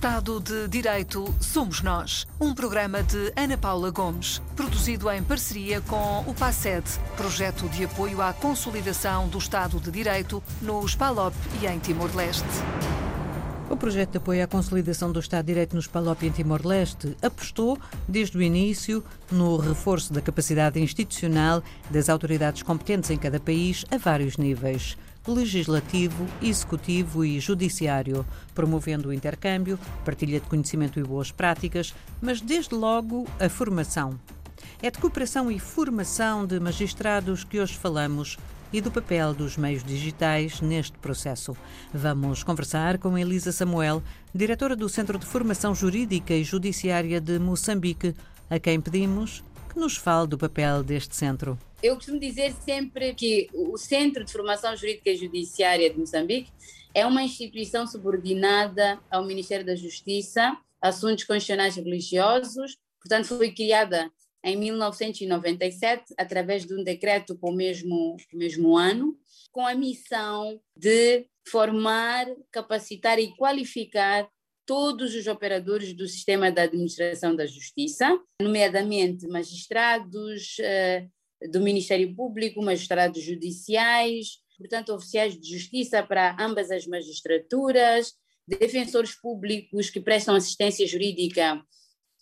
Estado de Direito Somos Nós. Um programa de Ana Paula Gomes, produzido em parceria com o PASED, projeto de apoio à consolidação do Estado de Direito nos PALOP e em Timor-Leste. O projeto de apoio à consolidação do Estado de Direito nos PALOP e em Timor-Leste apostou, desde o início, no reforço da capacidade institucional das autoridades competentes em cada país a vários níveis legislativo, executivo e judiciário, promovendo o intercâmbio, partilha de conhecimento e boas práticas, mas desde logo a formação. É de cooperação e formação de magistrados que hoje falamos e do papel dos meios digitais neste processo. Vamos conversar com Elisa Samuel, diretora do Centro de Formação Jurídica e Judiciária de Moçambique, a quem pedimos que nos fale do papel deste centro. Eu costumo dizer sempre que o Centro de Formação Jurídica e Judiciária de Moçambique é uma instituição subordinada ao Ministério da Justiça, Assuntos Constitucionais e Religiosos, portanto, foi criada em 1997, através de um decreto com o mesmo, mesmo ano, com a missão de formar, capacitar e qualificar todos os operadores do sistema da administração da justiça, nomeadamente magistrados eh, do Ministério Público, magistrados judiciais, portanto, oficiais de justiça para ambas as magistraturas, defensores públicos que prestam assistência jurídica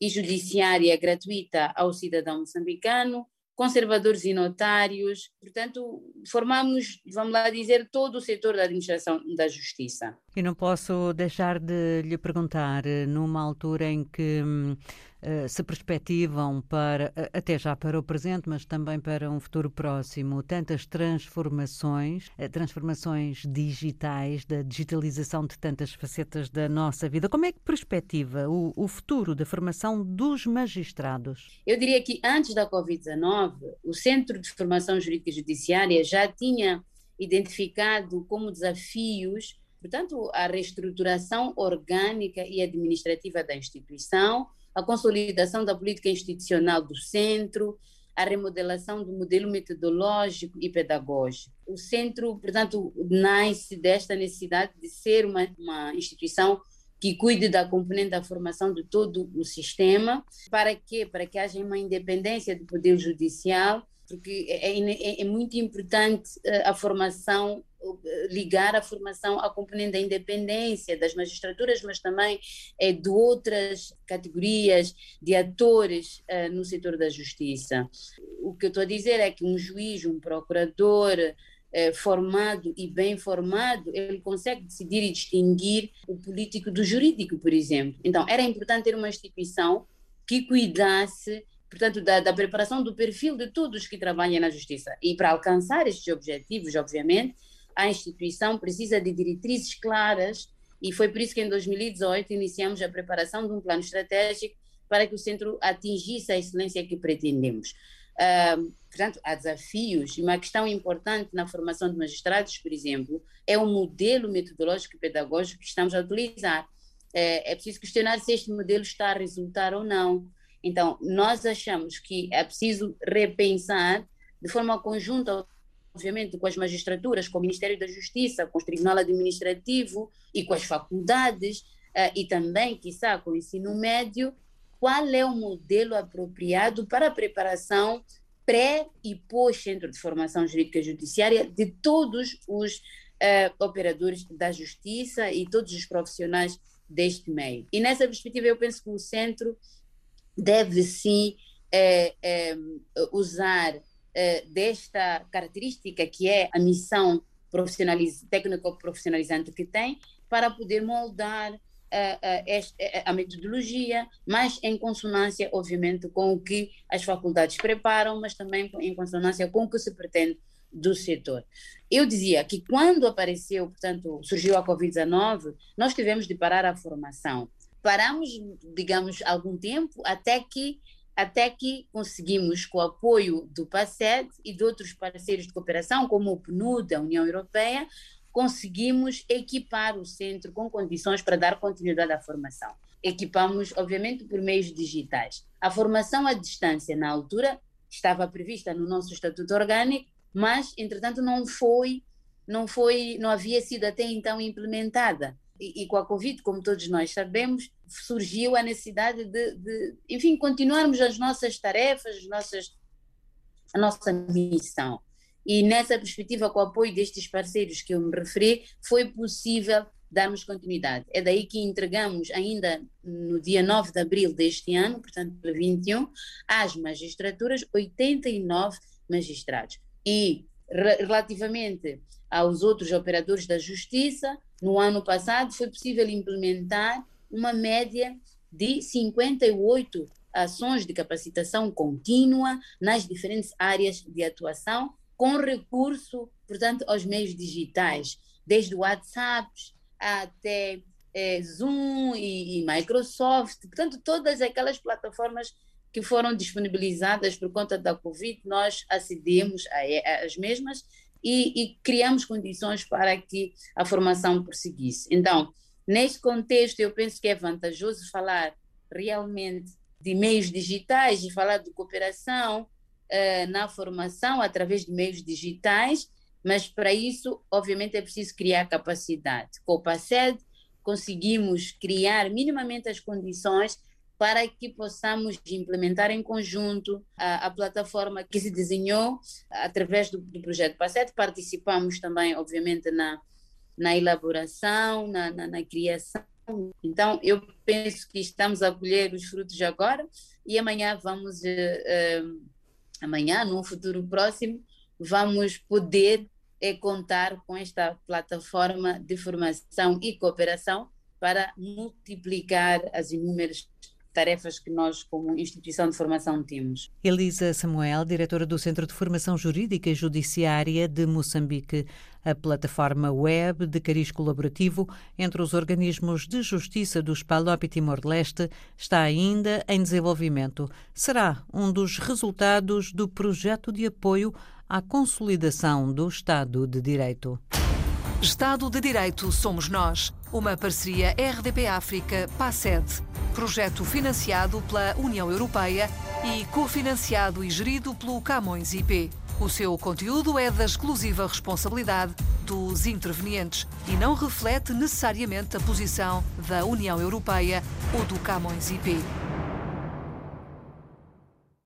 e judiciária gratuita ao cidadão moçambicano, conservadores e notários. Portanto, formamos, vamos lá dizer, todo o setor da administração da justiça. E não posso deixar de lhe perguntar, numa altura em que eh, se perspectivam para, até já para o presente, mas também para um futuro próximo, tantas transformações, eh, transformações digitais, da digitalização de tantas facetas da nossa vida. Como é que perspectiva o, o futuro da formação dos magistrados? Eu diria que antes da Covid-19, o Centro de Formação Jurídica e Judiciária já tinha identificado como desafios portanto, a reestruturação orgânica e administrativa da instituição, a consolidação da política institucional do centro, a remodelação do modelo metodológico e pedagógico. O centro, portanto, nasce desta necessidade de ser uma, uma instituição que cuide da componente da formação de todo o sistema, para que para que haja uma independência do poder judicial, porque é, é, é muito importante eh, a formação ligar a formação à componente da independência das magistraturas, mas também é, de outras categorias de atores uh, no setor da justiça. O que eu estou a dizer é que um juiz, um procurador uh, formado e bem formado, ele consegue decidir e distinguir o político do jurídico, por exemplo. Então, era importante ter uma instituição que cuidasse portanto, da, da, preparação do perfil de todos que trabalham na justiça. E para alcançar estes objetivos, obviamente, a instituição precisa de diretrizes claras e foi por isso que em 2018 iniciamos a preparação de um plano estratégico para que o centro atingisse a excelência que pretendemos. Uh, portanto, há desafios e uma questão importante na formação de magistrados, por exemplo, é o modelo metodológico e pedagógico que estamos a utilizar. É, é preciso questionar se este modelo está a resultar ou não. Então, nós achamos que é preciso repensar de forma conjunta obviamente, com as magistraturas, com o Ministério da Justiça, com o Tribunal Administrativo e com as faculdades, uh, e também, quiçá, com o ensino médio, qual é o modelo apropriado para a preparação pré e pós-centro de formação jurídica judiciária de todos os uh, operadores da justiça e todos os profissionais deste meio. E nessa perspectiva, eu penso que o centro deve sim é, é, usar eh, desta característica que é a missão profissionaliz técnico-profissionalizante que tem para poder moldar a metodologia, mas em consonância, obviamente, com o que as faculdades preparam, mas também em consonância com o que se pretende do setor. Eu dizia que quando apareceu, portanto, surgiu a Covid-19, nós tivemos de parar a formação. Paramos, digamos, algum tempo até que até que conseguimos, com o apoio do PASED e de outros parceiros de cooperação, como o PNUD, a União Europeia, conseguimos equipar o centro com condições para dar continuidade à formação. Equipamos, obviamente, por meios digitais. A formação à distância, na altura, estava prevista no nosso estatuto orgânico, mas, entretanto, não foi, não foi, não havia sido até então implementada. E, com a Covid, como todos nós sabemos, surgiu a necessidade de, de, enfim, continuarmos as nossas tarefas, as nossas, a nossa missão. E nessa perspectiva, com o apoio destes parceiros que eu me referi, foi possível darmos continuidade. É daí que entregamos ainda no dia 9 de abril deste ano, portanto, 21, às magistraturas 89 magistrados. E relativamente aos outros operadores da justiça, no ano passado foi possível implementar uma média de 58 ações de capacitação contínua nas diferentes áreas de atuação, com recurso, portanto, aos meios digitais, desde o WhatsApp até é, Zoom e, e Microsoft, portanto, todas aquelas plataformas que foram disponibilizadas por conta da Covid, nós acedemos às mesmas e, e, criamos condições para que a formação prosseguisse. Então, neste contexto, eu penso que é vantajoso falar realmente de meios digitais e falar de cooperação eh, na formação através de meios digitais, mas para isso, obviamente, é preciso criar capacidade. Com o PACED, conseguimos criar minimamente as condições para que possamos implementar em conjunto a, a plataforma que se desenhou através do, do projeto PACET. Participamos também, obviamente, na, na elaboração, na, na, na criação. Então, eu penso que estamos a colher os frutos agora e amanhã vamos, uh, uh, amanhã, num futuro próximo, vamos poder uh, contar com esta plataforma de formação e cooperação para multiplicar as inúmeras tarefas que nós, como instituição de formação, temos. Elisa Samuel, diretora do Centro de Formação Jurídica e Judiciária de Moçambique. A plataforma web de cariz colaborativo entre os organismos de justiça do Spalop e Timor-Leste está ainda em desenvolvimento. Será um dos resultados do projeto de apoio à consolidação do Estado de Direito. Estado de Direito somos nós. Uma parceria RDP África PASED. Projeto financiado pela União Europeia e cofinanciado e gerido pelo Camões IP. O seu conteúdo é da exclusiva responsabilidade dos intervenientes e não reflete necessariamente a posição da União Europeia ou do Camões IP.